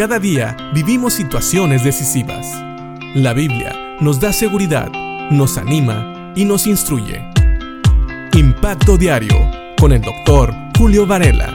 Cada día vivimos situaciones decisivas. La Biblia nos da seguridad, nos anima y nos instruye. Impacto Diario con el doctor Julio Varela.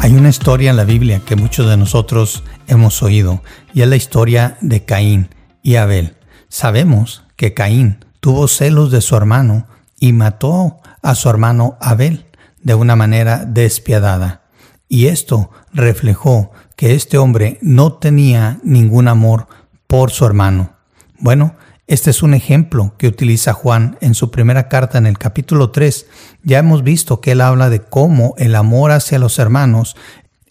Hay una historia en la Biblia que muchos de nosotros hemos oído y es la historia de Caín y Abel. Sabemos que Caín tuvo celos de su hermano y mató a su hermano Abel de una manera despiadada. Y esto reflejó que este hombre no tenía ningún amor por su hermano. Bueno, este es un ejemplo que utiliza Juan en su primera carta en el capítulo 3. Ya hemos visto que él habla de cómo el amor hacia los hermanos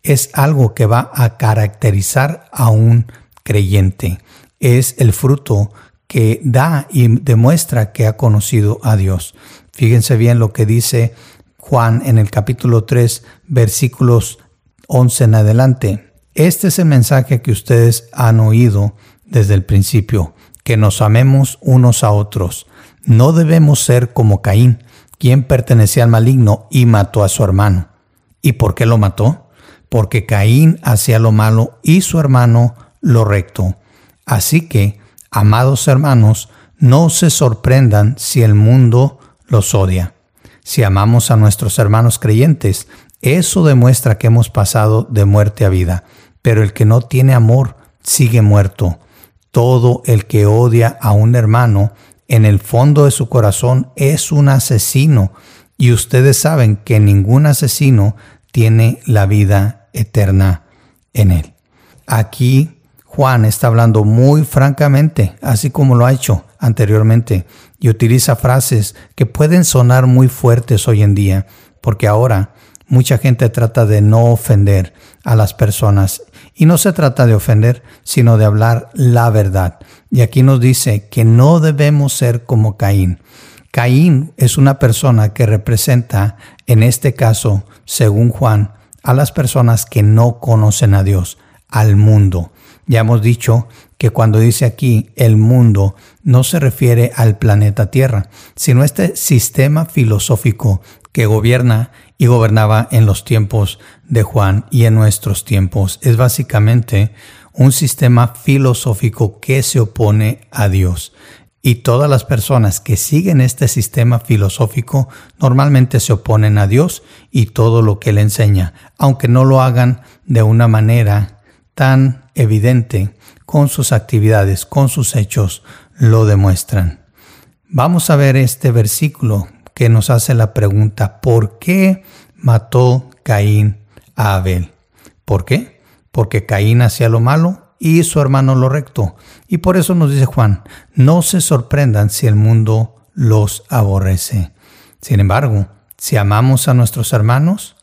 es algo que va a caracterizar a un creyente. Es el fruto que da y demuestra que ha conocido a Dios. Fíjense bien lo que dice Juan en el capítulo 3, versículos 11 en adelante. Este es el mensaje que ustedes han oído desde el principio, que nos amemos unos a otros. No debemos ser como Caín, quien pertenecía al maligno y mató a su hermano. ¿Y por qué lo mató? Porque Caín hacía lo malo y su hermano lo recto. Así que, amados hermanos, no se sorprendan si el mundo los odia. Si amamos a nuestros hermanos creyentes, eso demuestra que hemos pasado de muerte a vida. Pero el que no tiene amor sigue muerto. Todo el que odia a un hermano en el fondo de su corazón es un asesino. Y ustedes saben que ningún asesino tiene la vida eterna en él. Aquí Juan está hablando muy francamente, así como lo ha hecho anteriormente, y utiliza frases que pueden sonar muy fuertes hoy en día, porque ahora mucha gente trata de no ofender a las personas. Y no se trata de ofender, sino de hablar la verdad. Y aquí nos dice que no debemos ser como Caín. Caín es una persona que representa, en este caso, según Juan, a las personas que no conocen a Dios, al mundo. Ya hemos dicho que cuando dice aquí el mundo no se refiere al planeta Tierra, sino este sistema filosófico que gobierna y gobernaba en los tiempos de Juan y en nuestros tiempos. Es básicamente un sistema filosófico que se opone a Dios. Y todas las personas que siguen este sistema filosófico normalmente se oponen a Dios y todo lo que Él enseña, aunque no lo hagan de una manera tan evidente con sus actividades, con sus hechos, lo demuestran. Vamos a ver este versículo que nos hace la pregunta, ¿por qué mató Caín a Abel? ¿Por qué? Porque Caín hacía lo malo y su hermano lo recto. Y por eso nos dice Juan, no se sorprendan si el mundo los aborrece. Sin embargo, si amamos a nuestros hermanos,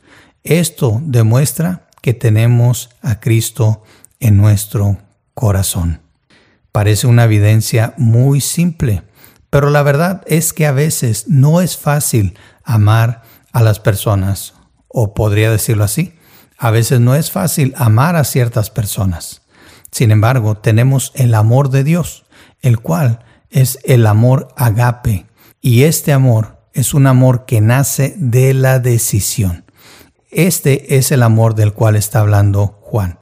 esto demuestra que tenemos a Cristo en nuestro corazón. Parece una evidencia muy simple, pero la verdad es que a veces no es fácil amar a las personas, o podría decirlo así, a veces no es fácil amar a ciertas personas. Sin embargo, tenemos el amor de Dios, el cual es el amor agape, y este amor es un amor que nace de la decisión. Este es el amor del cual está hablando Juan.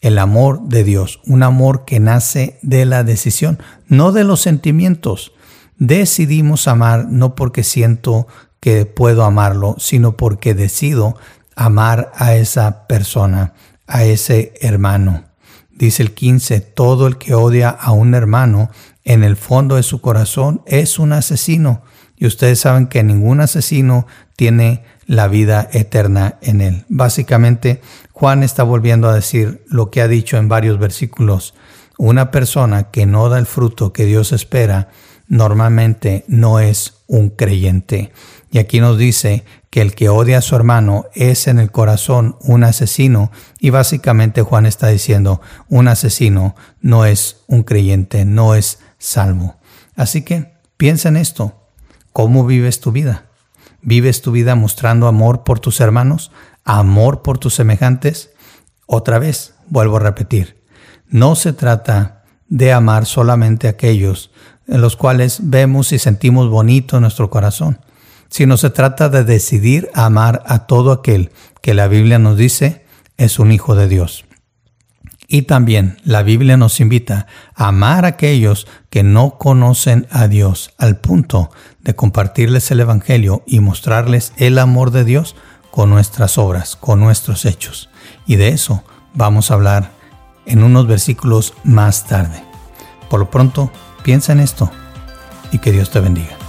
El amor de Dios, un amor que nace de la decisión, no de los sentimientos. Decidimos amar no porque siento que puedo amarlo, sino porque decido amar a esa persona, a ese hermano. Dice el 15, todo el que odia a un hermano en el fondo de su corazón es un asesino. Y ustedes saben que ningún asesino tiene la vida eterna en él. Básicamente, Juan está volviendo a decir lo que ha dicho en varios versículos. Una persona que no da el fruto que Dios espera normalmente no es un creyente. Y aquí nos dice que el que odia a su hermano es en el corazón un asesino y básicamente Juan está diciendo un asesino no es un creyente, no es salvo. Así que piensa en esto. ¿Cómo vives tu vida? ¿Vives tu vida mostrando amor por tus hermanos? ¿Amor por tus semejantes? Otra vez, vuelvo a repetir, no se trata de amar solamente a aquellos en los cuales vemos y sentimos bonito nuestro corazón. sino se trata de decidir amar a todo aquel que la Biblia nos dice es un hijo de Dios. Y también la Biblia nos invita a amar a aquellos que no conocen a Dios al punto de compartirles el Evangelio y mostrarles el amor de Dios con nuestras obras, con nuestros hechos. Y de eso vamos a hablar en unos versículos más tarde. Por lo pronto, piensa en esto y que Dios te bendiga.